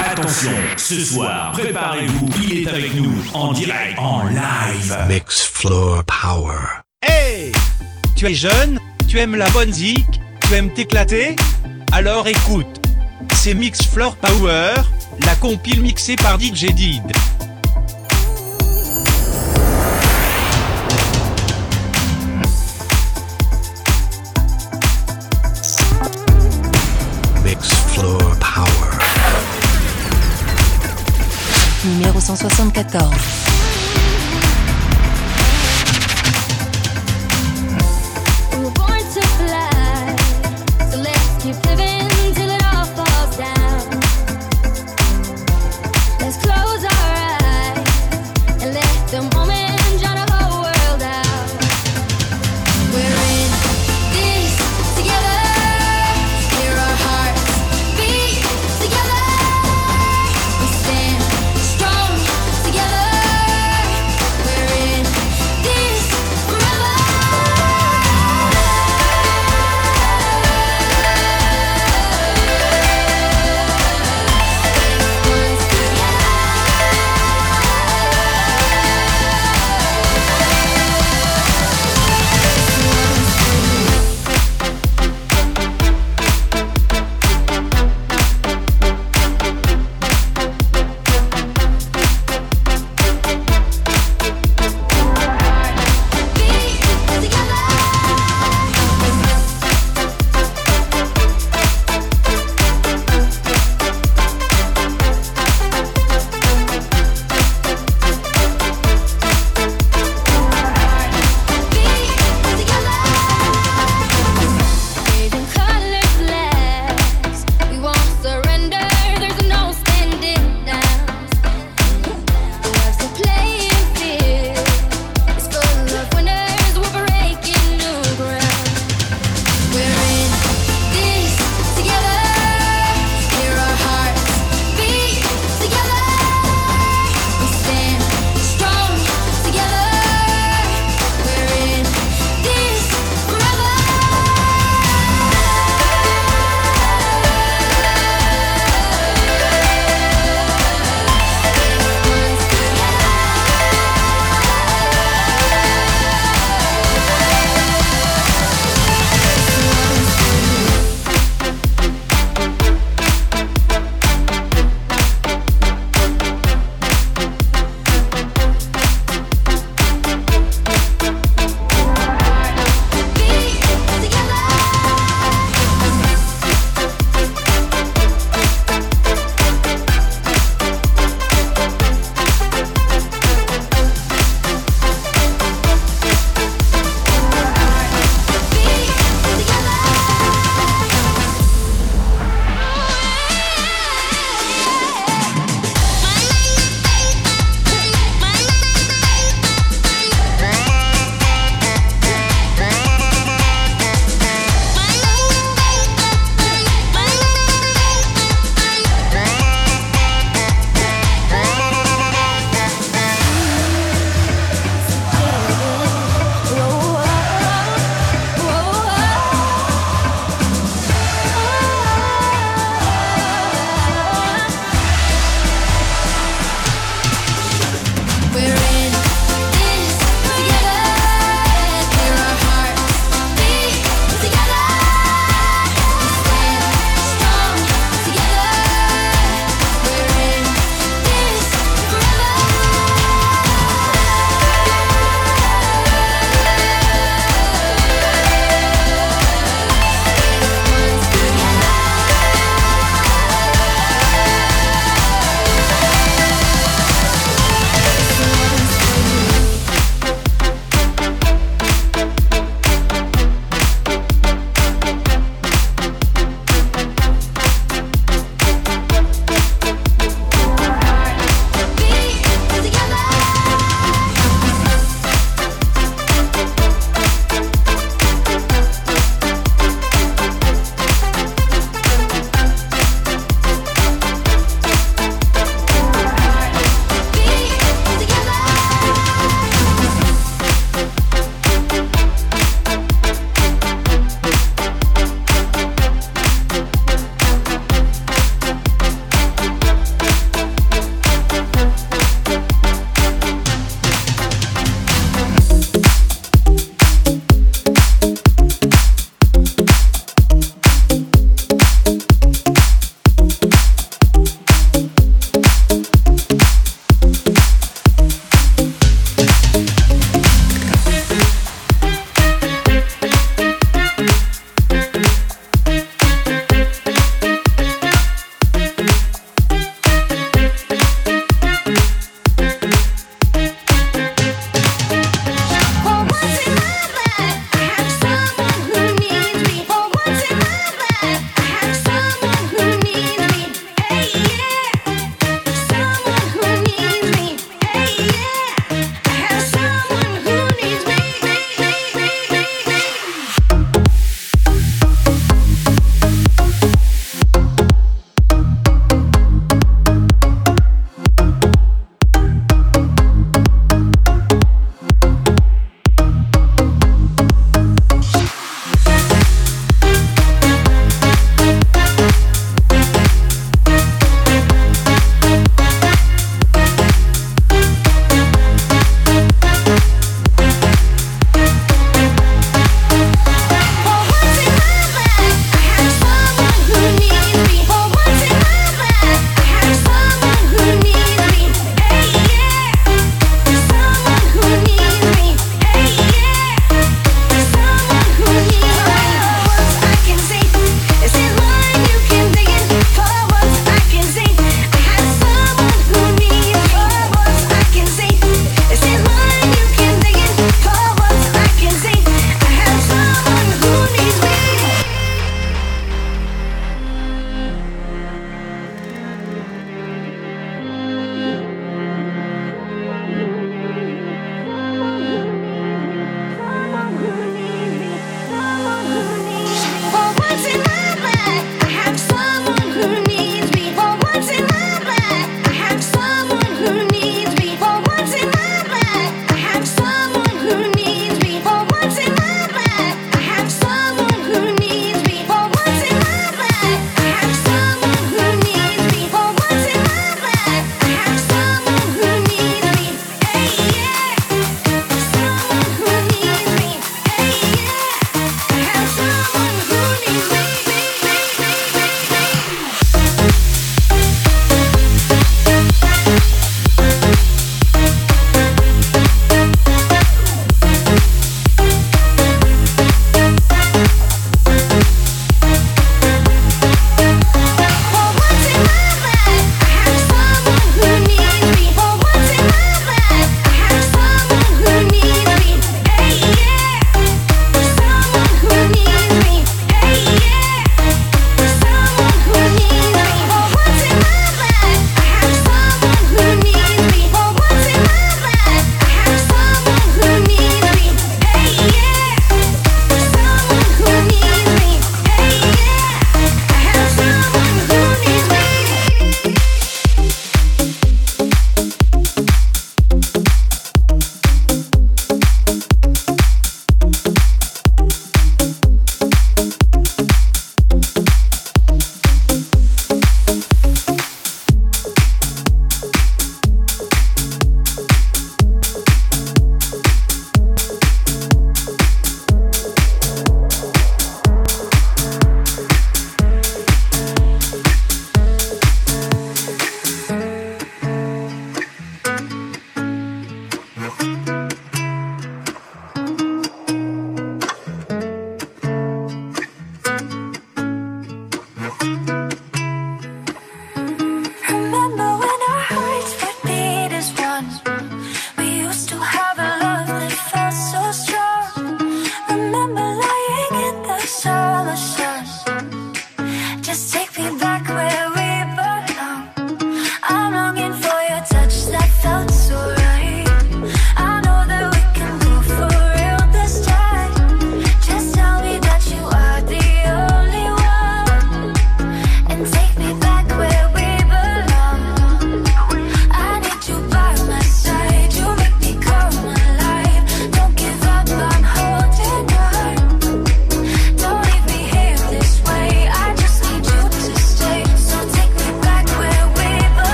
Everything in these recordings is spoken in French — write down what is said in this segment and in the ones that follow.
Attention, ce soir, préparez-vous, il est avec nous, en direct, en live. Mix Floor Power. Hey Tu es jeune Tu aimes la bonne zik Tu aimes t'éclater? Alors écoute, c'est Mix Floor Power, la compile mixée par DJ Did. 374.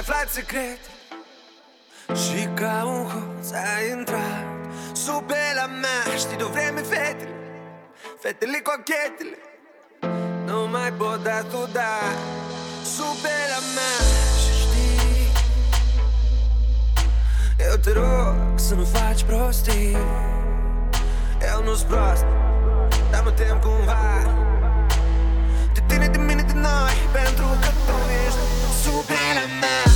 aflat secret. Și ca un hoț a intrat Sub la mea. Știi de vreme fetele Fetele cochetele Nu mai pot da tu da Sub la mea. Și știi Eu te rog să nu faci prostii. Eu nu-s prost Dar mă tem cumva. Te tine, de mine, de noi Pentru că tu ești Super la mea.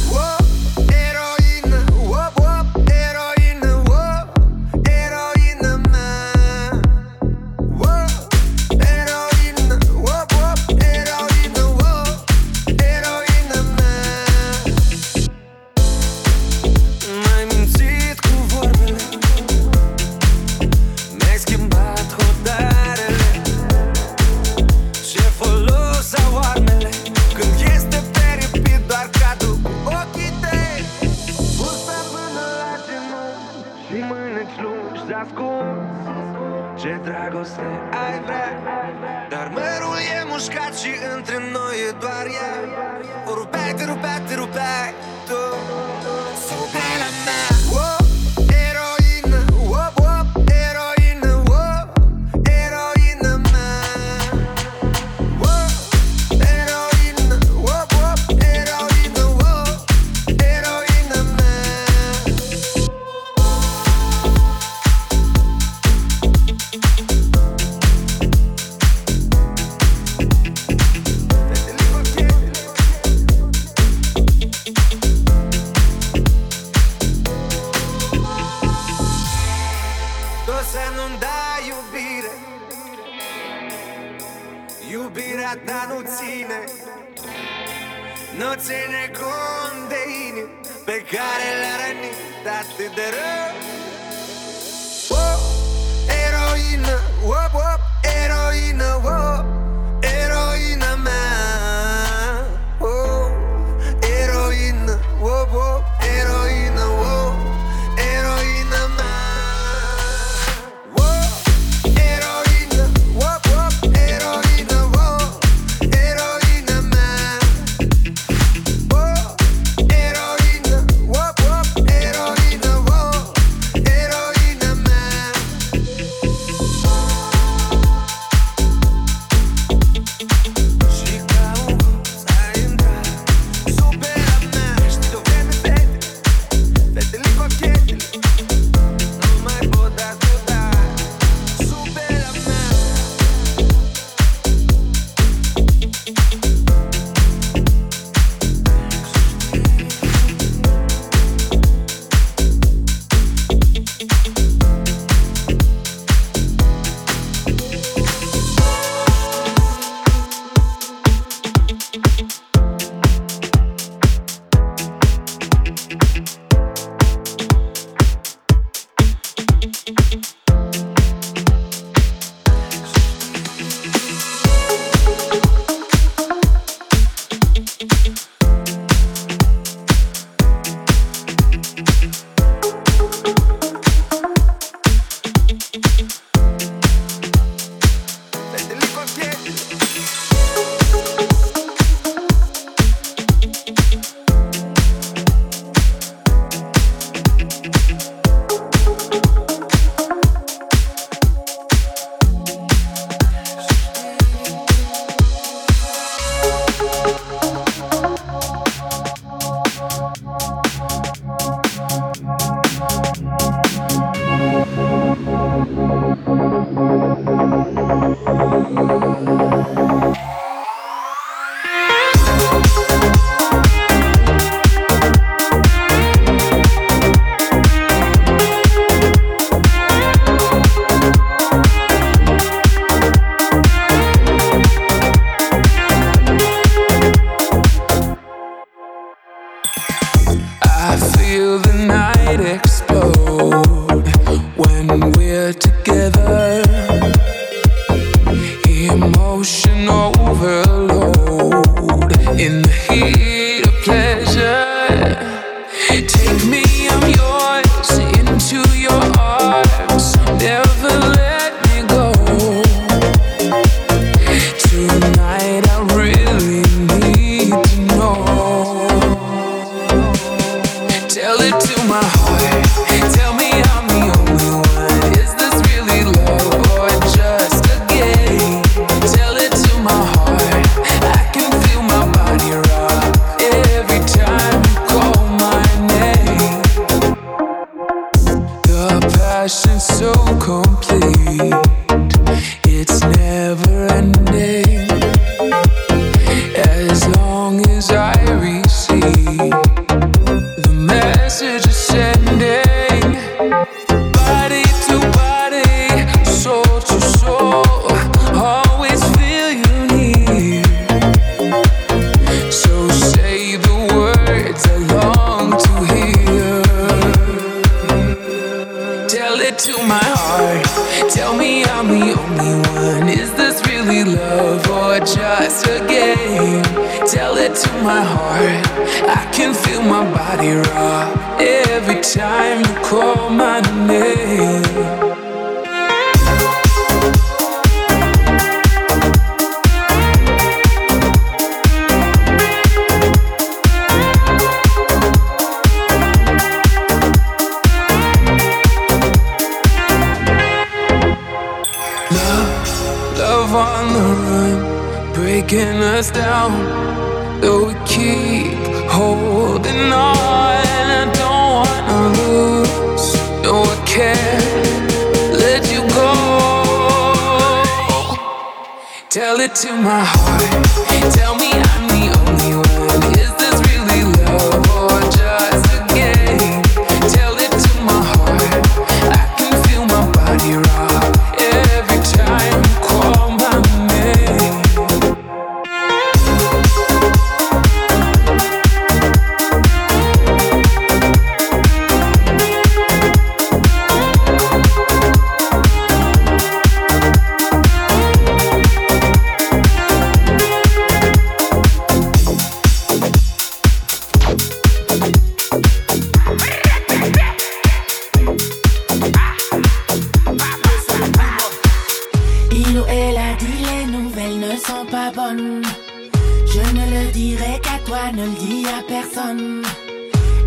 Ne le dirai qu'à toi, ne le dis à personne.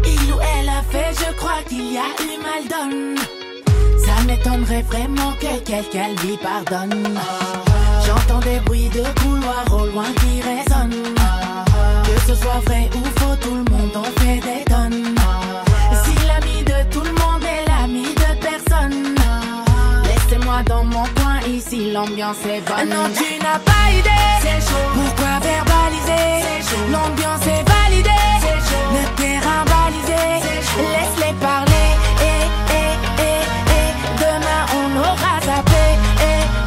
Il ou elle a fait, je crois qu'il y a eu mal donne. Ça m'étonnerait vraiment que quelqu'un lui pardonne. J'entends des bruits de couloir au loin qui résonnent. Que ce soit vrai ou faux, tout le monde en fait des tonnes. Si l'ami de tout le monde est l'ami de personne. Laissez-moi dans mon coin, ici l'ambiance est bonne. Non, tu n'as pas idée. C'est chaud. Pourquoi verbaliser L'ambiance est validée. Le terrain balisé. Laisse-les parler. Eh, eh, eh, eh. Demain on aura eh, eh,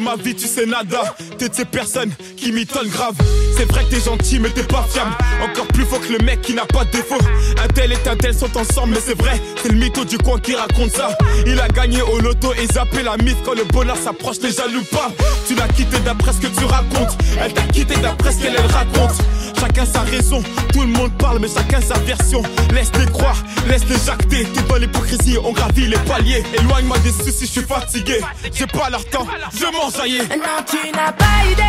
ma vie, tu sais nada. T'es de ces personnes qui m'étonnent grave. C'est vrai que t'es gentil mais t'es pas fiable. Encore plus faux que le mec qui n'a pas de défaut. Un tel et un tel sont ensemble mais c'est vrai C'est le mytho du coin qui raconte ça. Il a gagné au loto et zappé la mythe Quand le bonheur s'approche les jaloux pas. Tu l'as quitté d'après ce que tu racontes. Elle t'a quitté d'après ce qu'elle elle raconte. Chacun sa raison, tout le monde parle mais chacun sa version. Laisse-les croire, laisse-les jacter Tout dans l'hypocrisie, on gravit les paliers. Éloigne-moi des soucis, je suis fatigué. J'ai pas leur temps, je Non, tu n'as pas idée.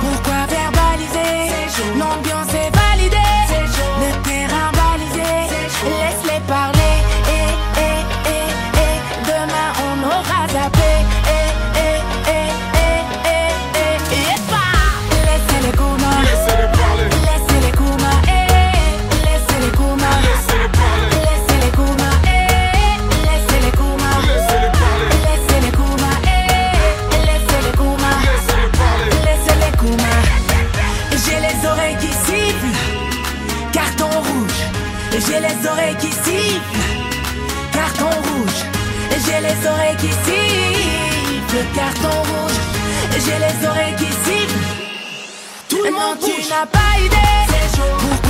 Pourquoi verbaliser L'ambiance est validée. Le terrain balisé. Laisse-les parler. Tout le monde tu n'as pas idée. Verbaliser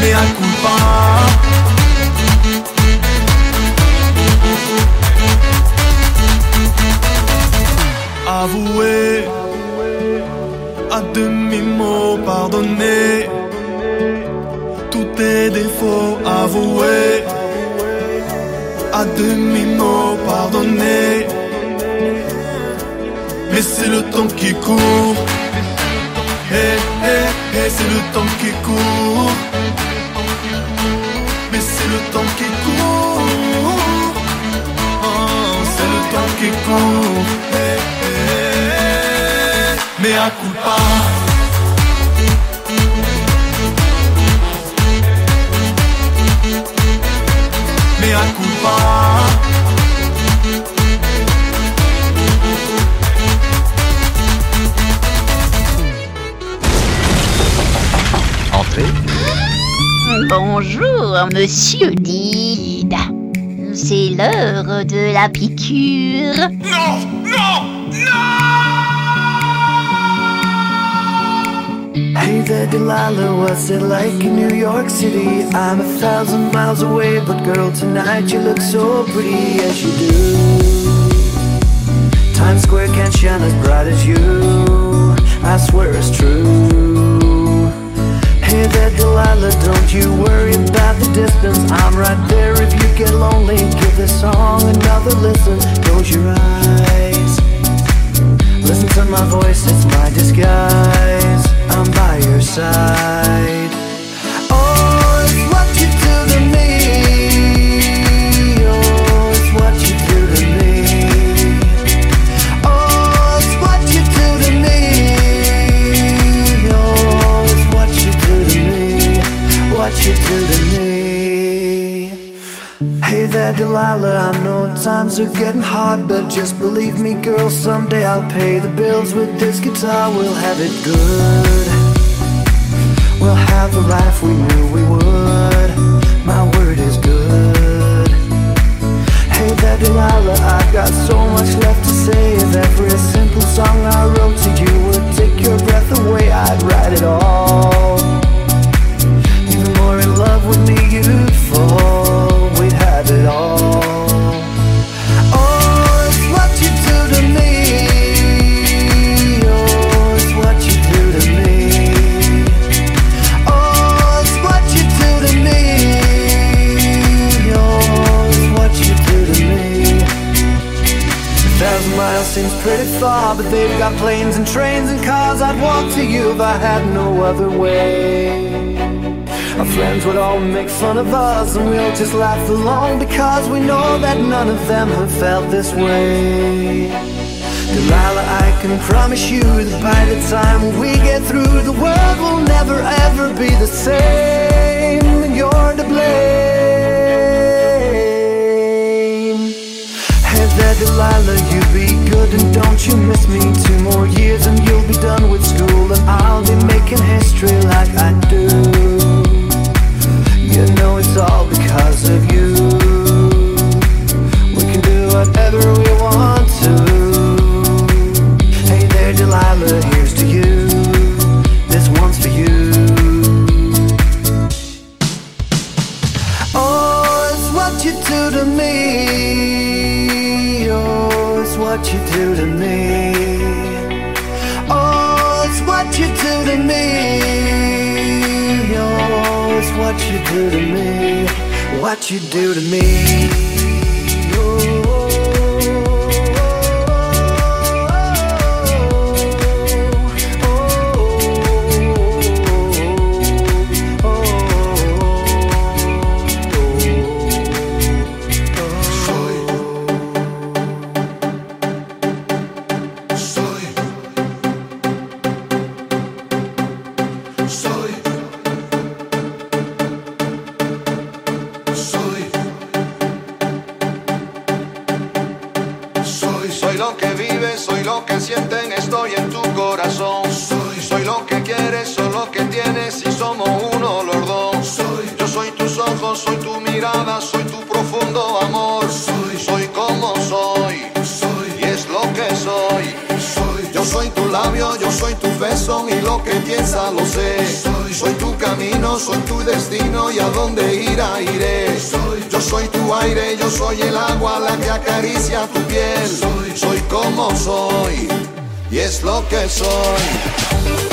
Mais à coup pas. Avouer à demi-mot pardonner tous tes défauts avoués à demi-mot pardonner mais c'est le temps qui court. Eh, eh, eh, c'est le temps qui court qui court mais à coup pas coup pas Entrez. Bonjour, monsieur Did. C'est l'heure de la piqûre. Non Non Hey there, Delilah, what's it like in New York City? I'm a thousand miles away, but girl, tonight you look so pretty as you do. Times Square can't shine as bright as you. I swear it's true. Hey there, Delilah, don't you worry about the distance. I'm right there if you get lonely. Give this song another listen. Close your eyes. Listen to my voice, it's my disguise. I'm by your side. You do to me. Hey there, Delilah, I know times are getting hard, but just believe me, girl, someday I'll pay the bills with this guitar. We'll have it good. We'll have the life we knew we would. My word is good. Hey there, Delilah, I've got so much left to say. If every simple song I wrote to you would take your breath away, I'd write it all. Of us, and we'll just laugh along because we know that none of them have felt this way. Delilah, I can promise you that by the time we get through, the world will never ever be the same, and you're to blame. Hey there, Delilah, you be good and don't you miss me. Two more years and you'll be done with school, and I'll be making history like I do. Do to me. What you do to me. Soy tu destino y a dónde irá iré. Soy. Yo soy tu aire, yo soy el agua la que acaricia tu piel. Soy. Soy como soy y es lo que soy.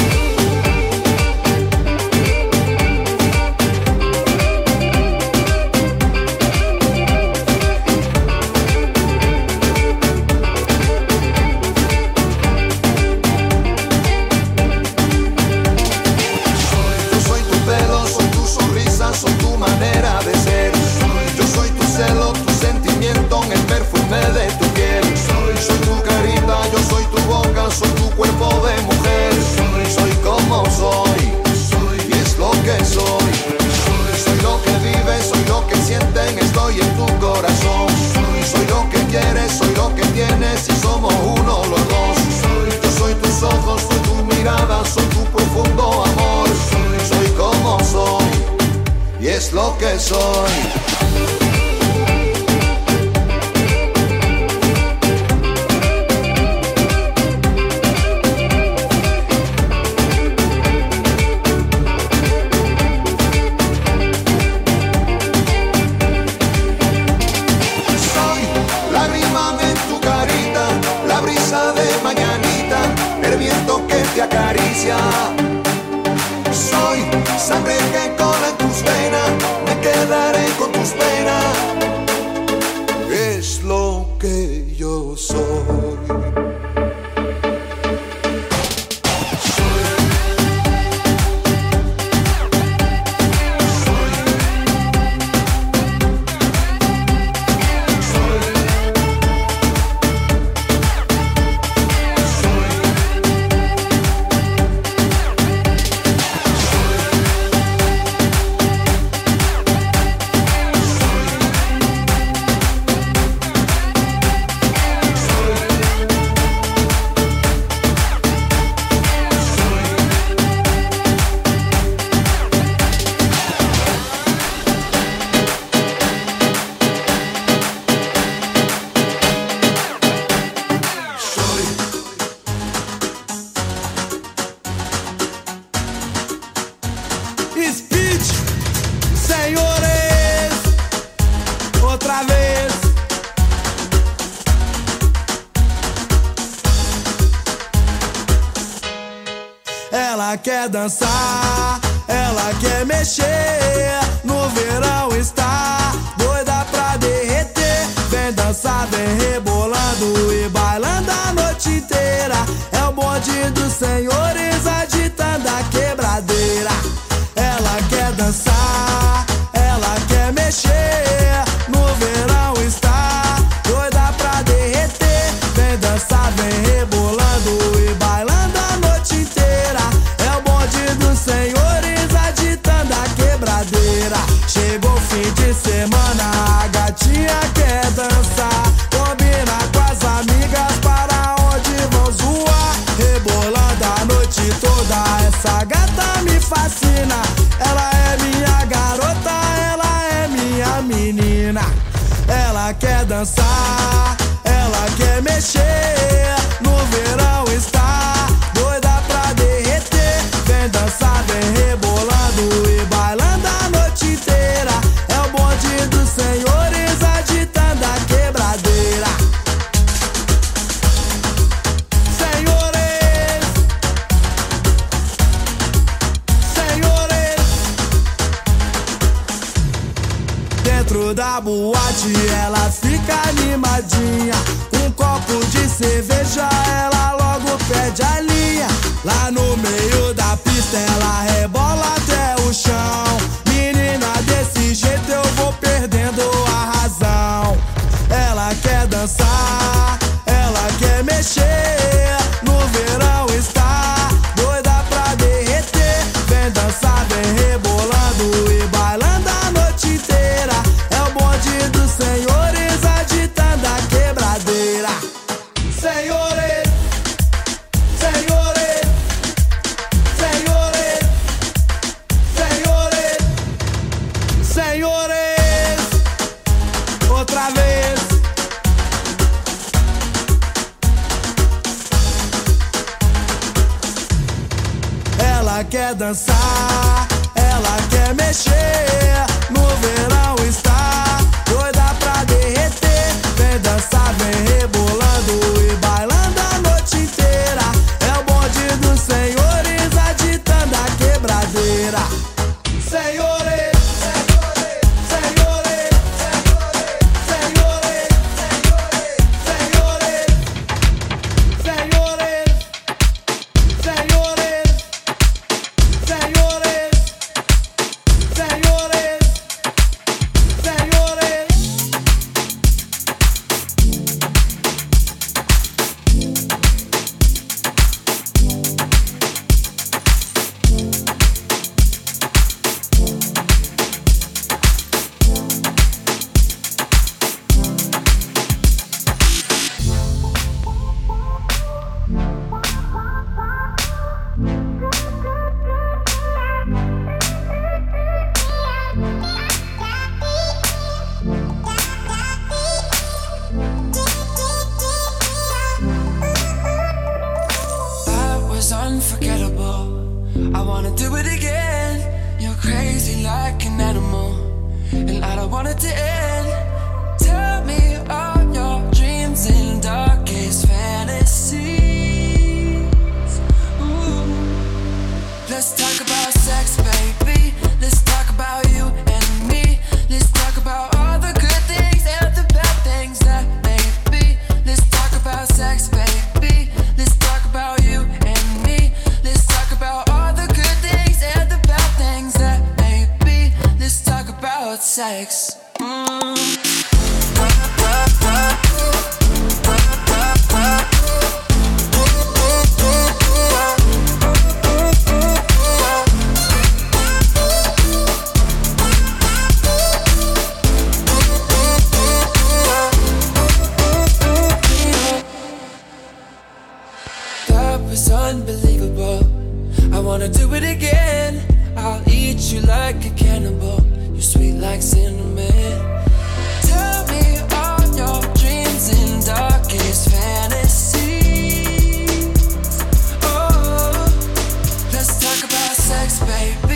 Que soy. Speech, senhores, outra vez. Ela quer dançar, ela quer mexer. No verão está doida pra derreter. Vem dançar, vem rebolando e bailando a noite inteira. É o bonde dos senhores agitando a quebradeira dançar. quer dançar, ela quer mexer. No verão está doida pra derreter. Vem dançar, vem rebolando e bailando a noite inteira. É o bonde dos senhores agitando a quebradeira. sex, babe.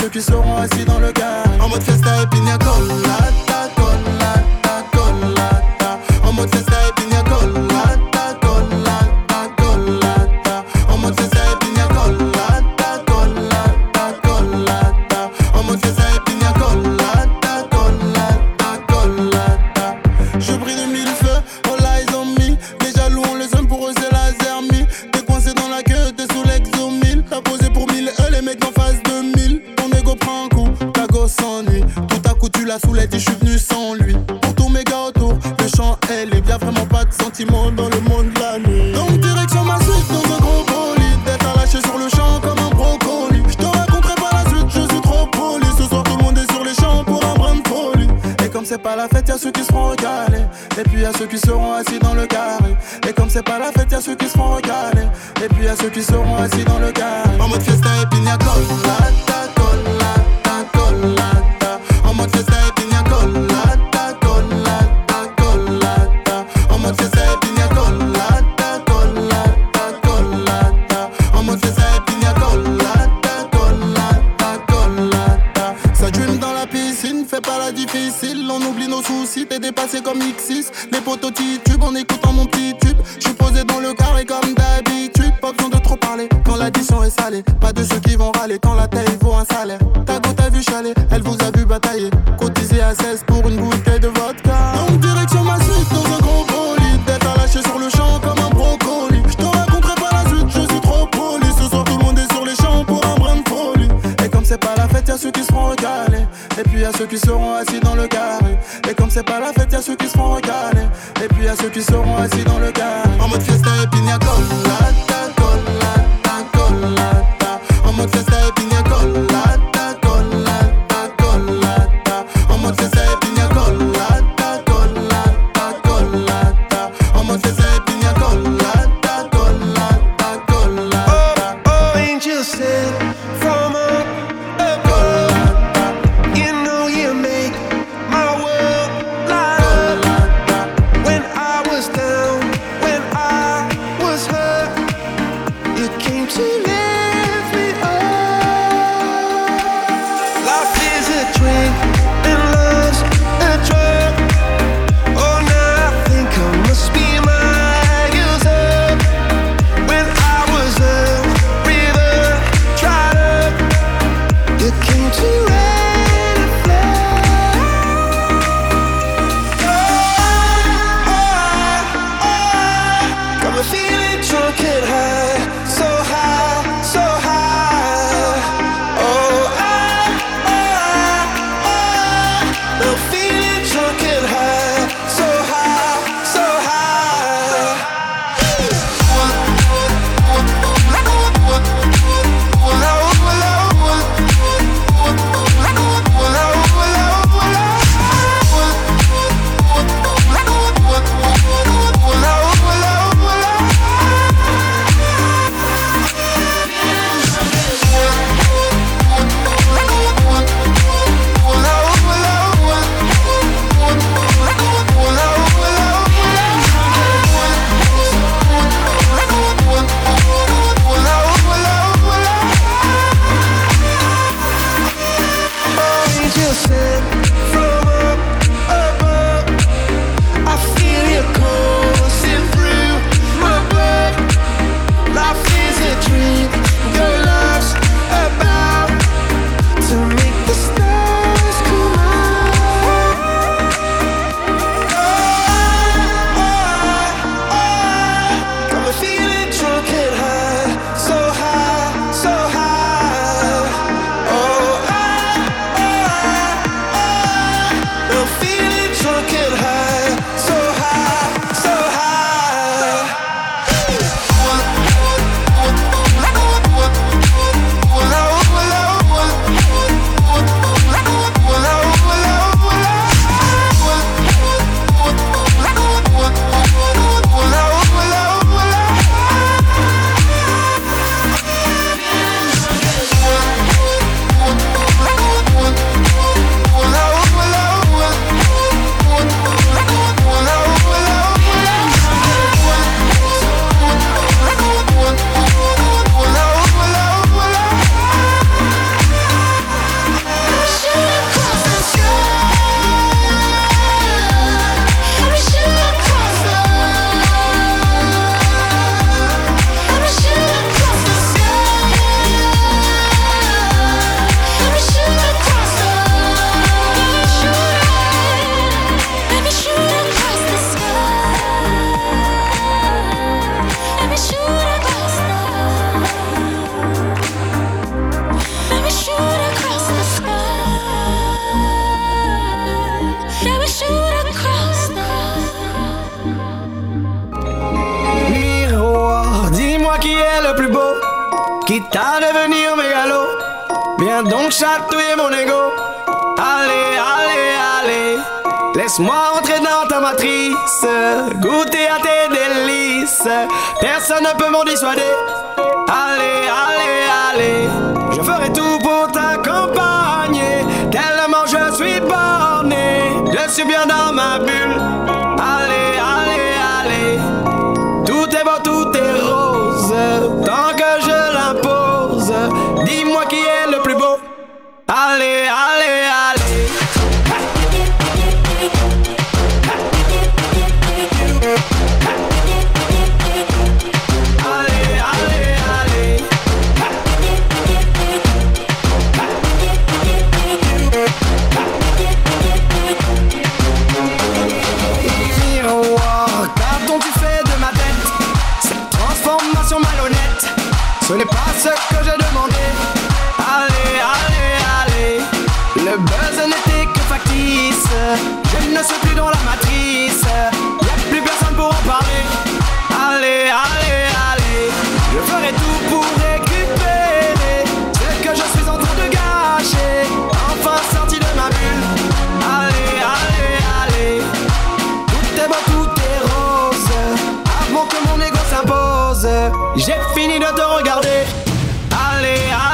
ceux qui seront assis dans le car. En mode fiesta et pina colada J'ai fini de te regarder. Allez, allez.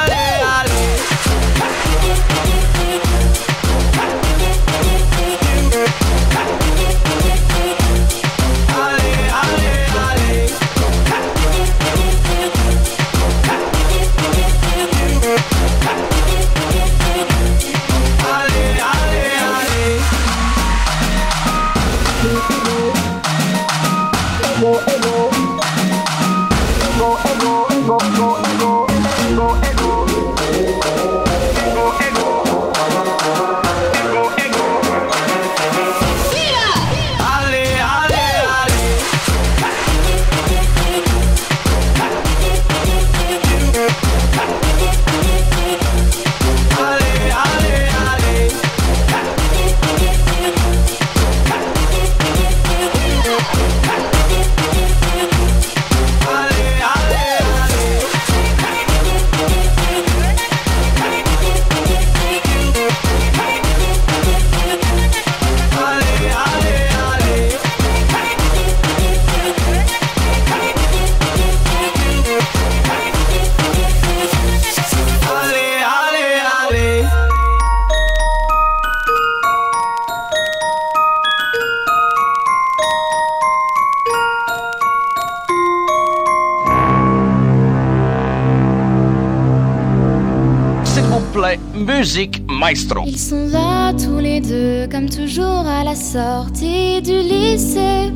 Ils sont là tous les deux, comme toujours à la sortie du lycée.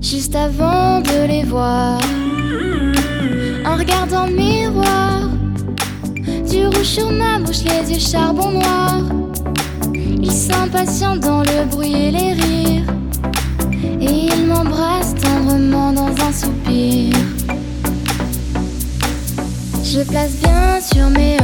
Juste avant de les voir, en regardant le miroir, du rouge sur ma bouche, les yeux charbon noir. Ils s'impatientent dans le bruit et les rires, et ils m'embrassent tendrement dans un soupir. Je place bien sur mes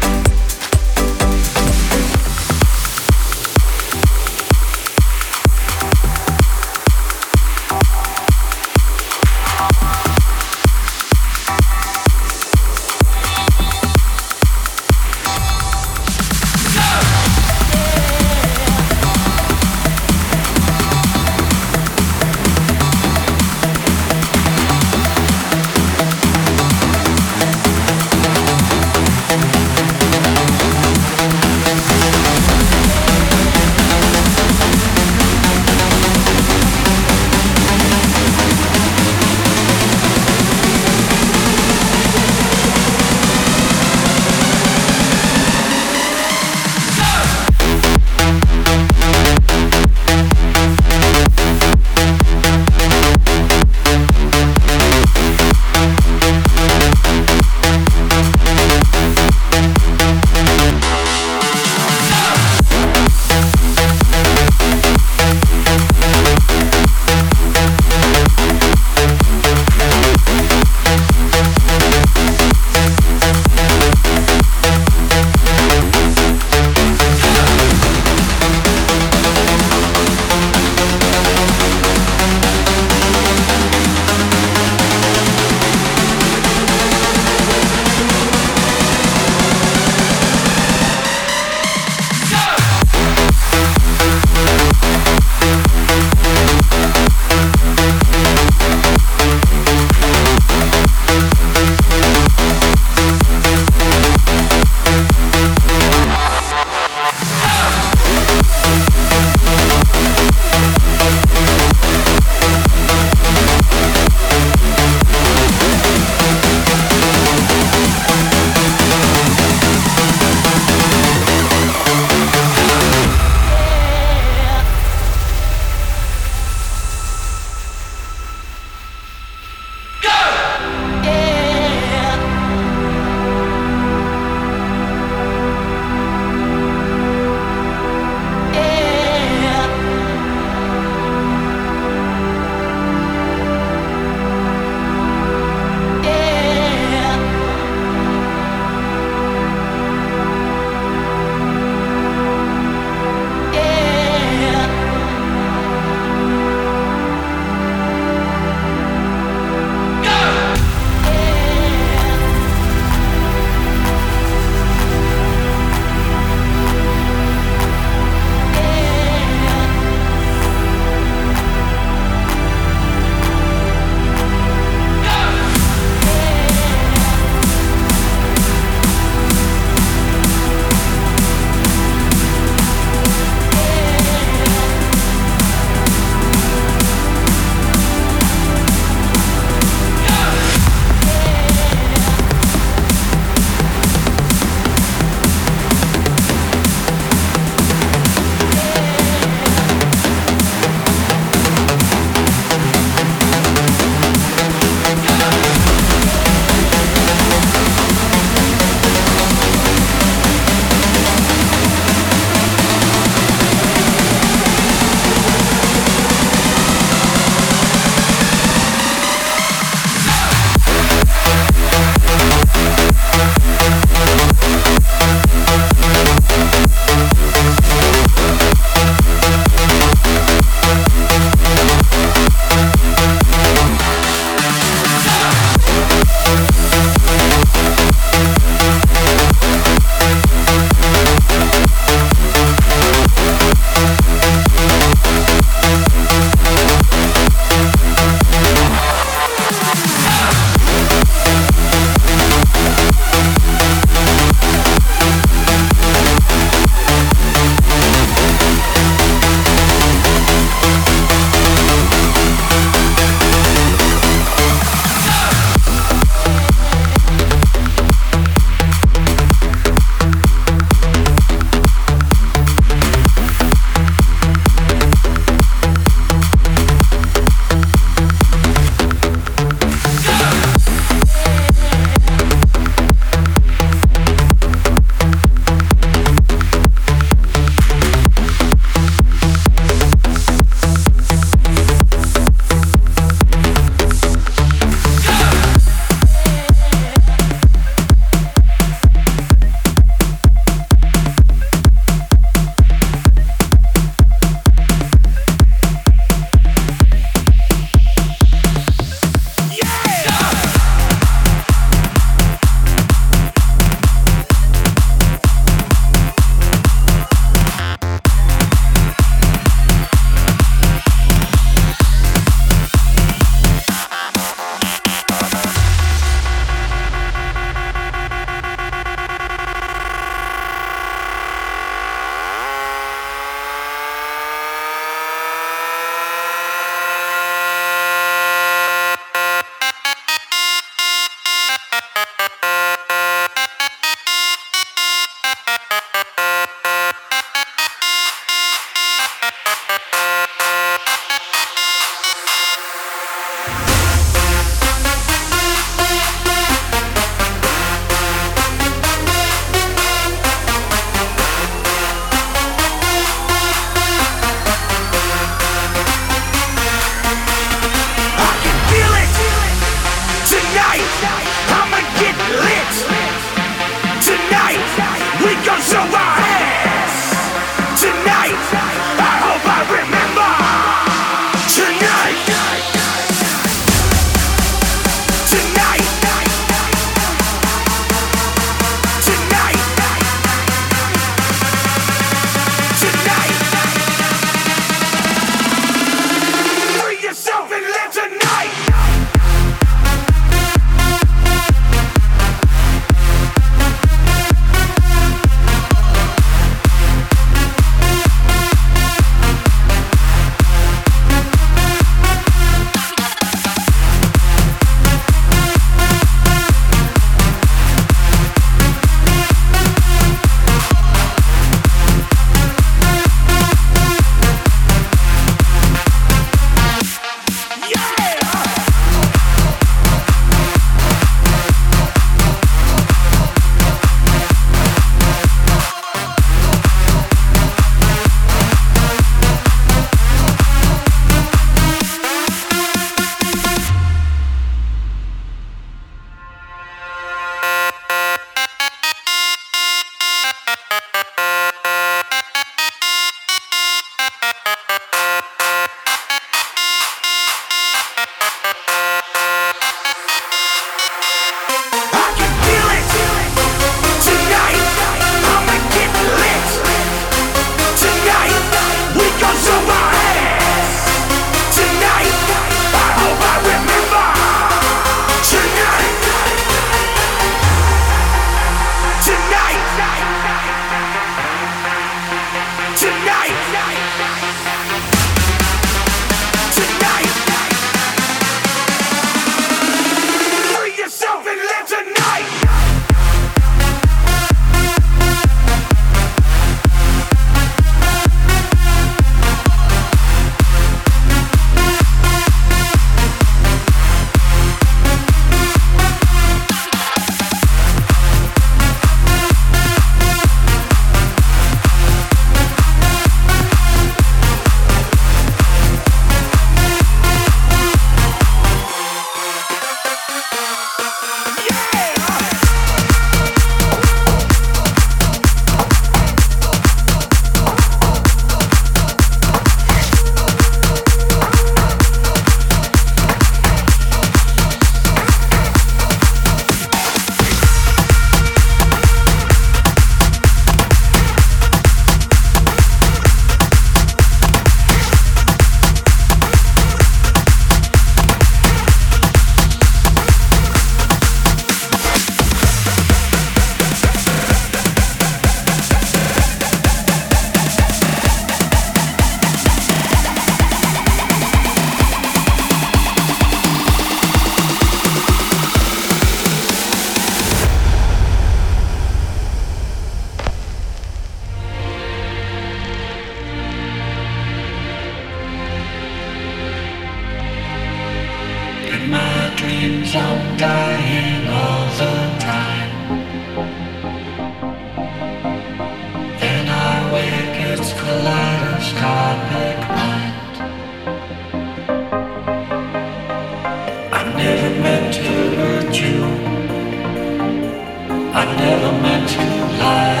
never meant to lie.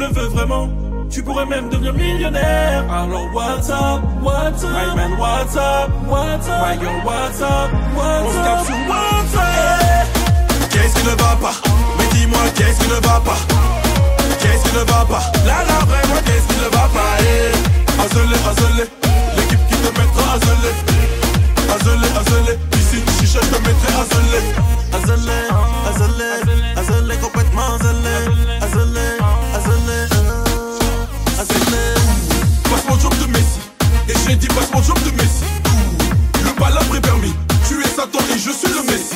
le veux vraiment, tu pourrais même devenir millionnaire. Alors what's up, what's up, my man, what's up, what's up, my girl, what's up, what's up. On se sur what's up. Qu'est-ce qui ne va pas? Mais dis-moi qu'est-ce qui ne va pas? Qu'est-ce qui ne va pas? Là là vraiment qu'est-ce qui ne va pas? Eh. Azolé, azolé, l'équipe qui te mettra azolé. Azolé, azolé, ici chicha je te mettrai azolé. Azolé, azolé, azolé complètement azolé. passe mon job de Messi. Le palabre est permis. Tu es Satan et je suis le Messi.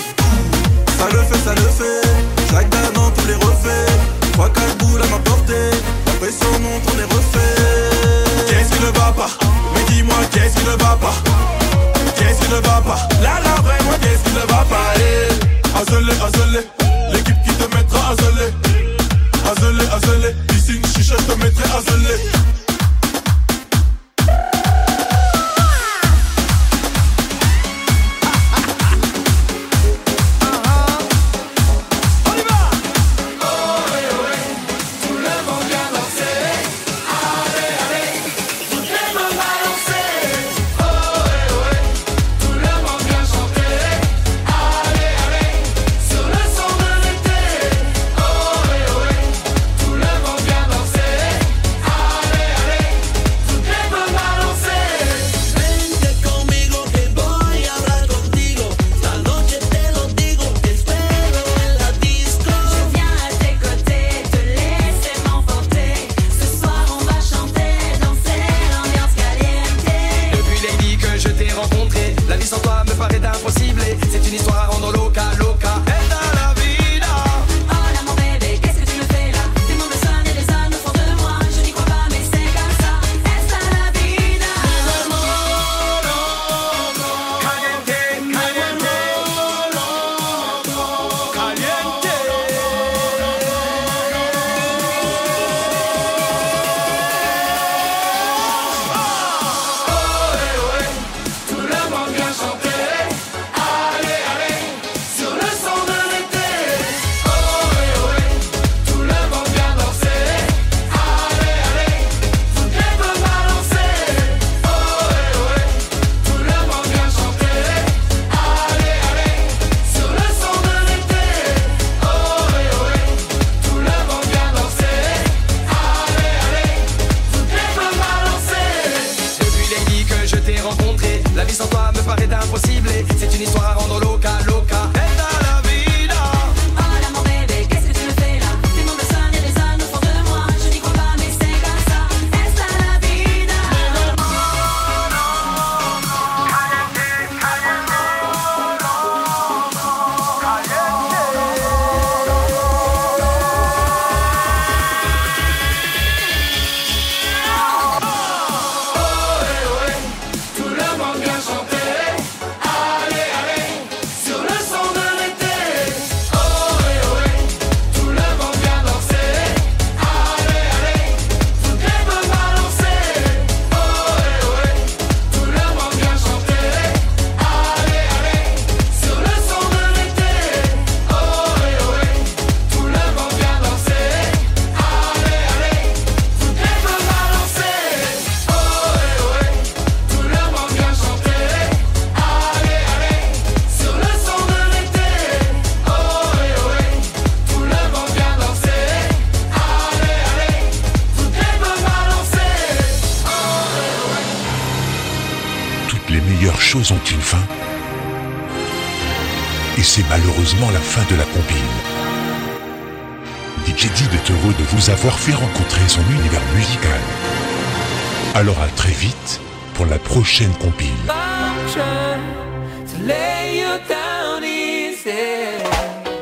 prochaine compile.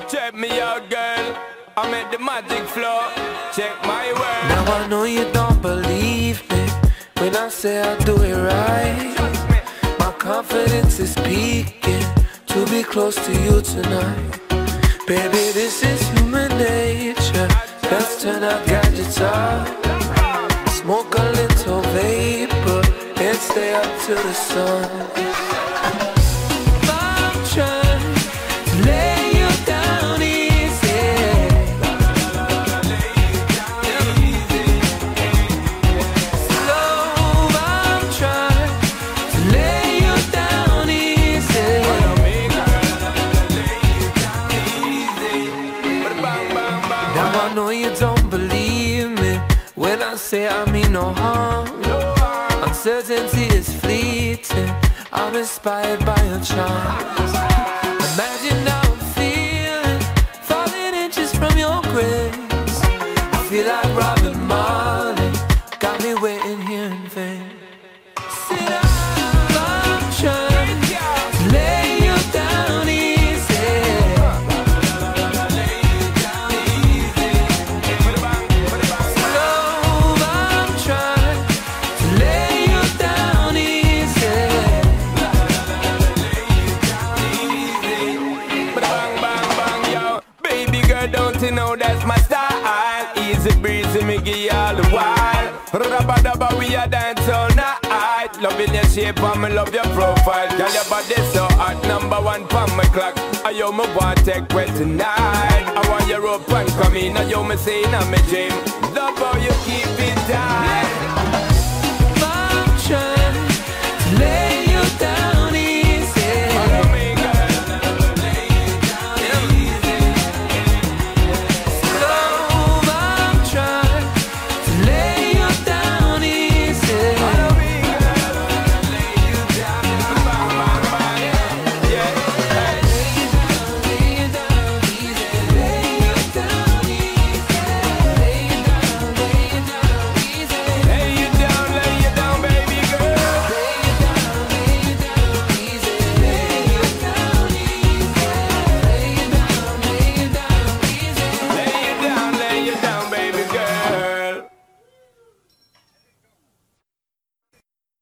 Check me out, girl. I'm at the magic floor. Check my word. Now I know you don't believe me when I say I do it right. My confidence is peaking to be close to you tonight. Baby, this is human nature. Let's turn our gadgets off. to the sun. I'm inspired by your charms. Imagine how I'm feeling, falling inches from your grace. Shape and me love your profile. Girl, your body so hot, number one pon my clock. I yo me want take wet tonight. I want your rope and come in. I yo me in my dream. Love how you keep it tight.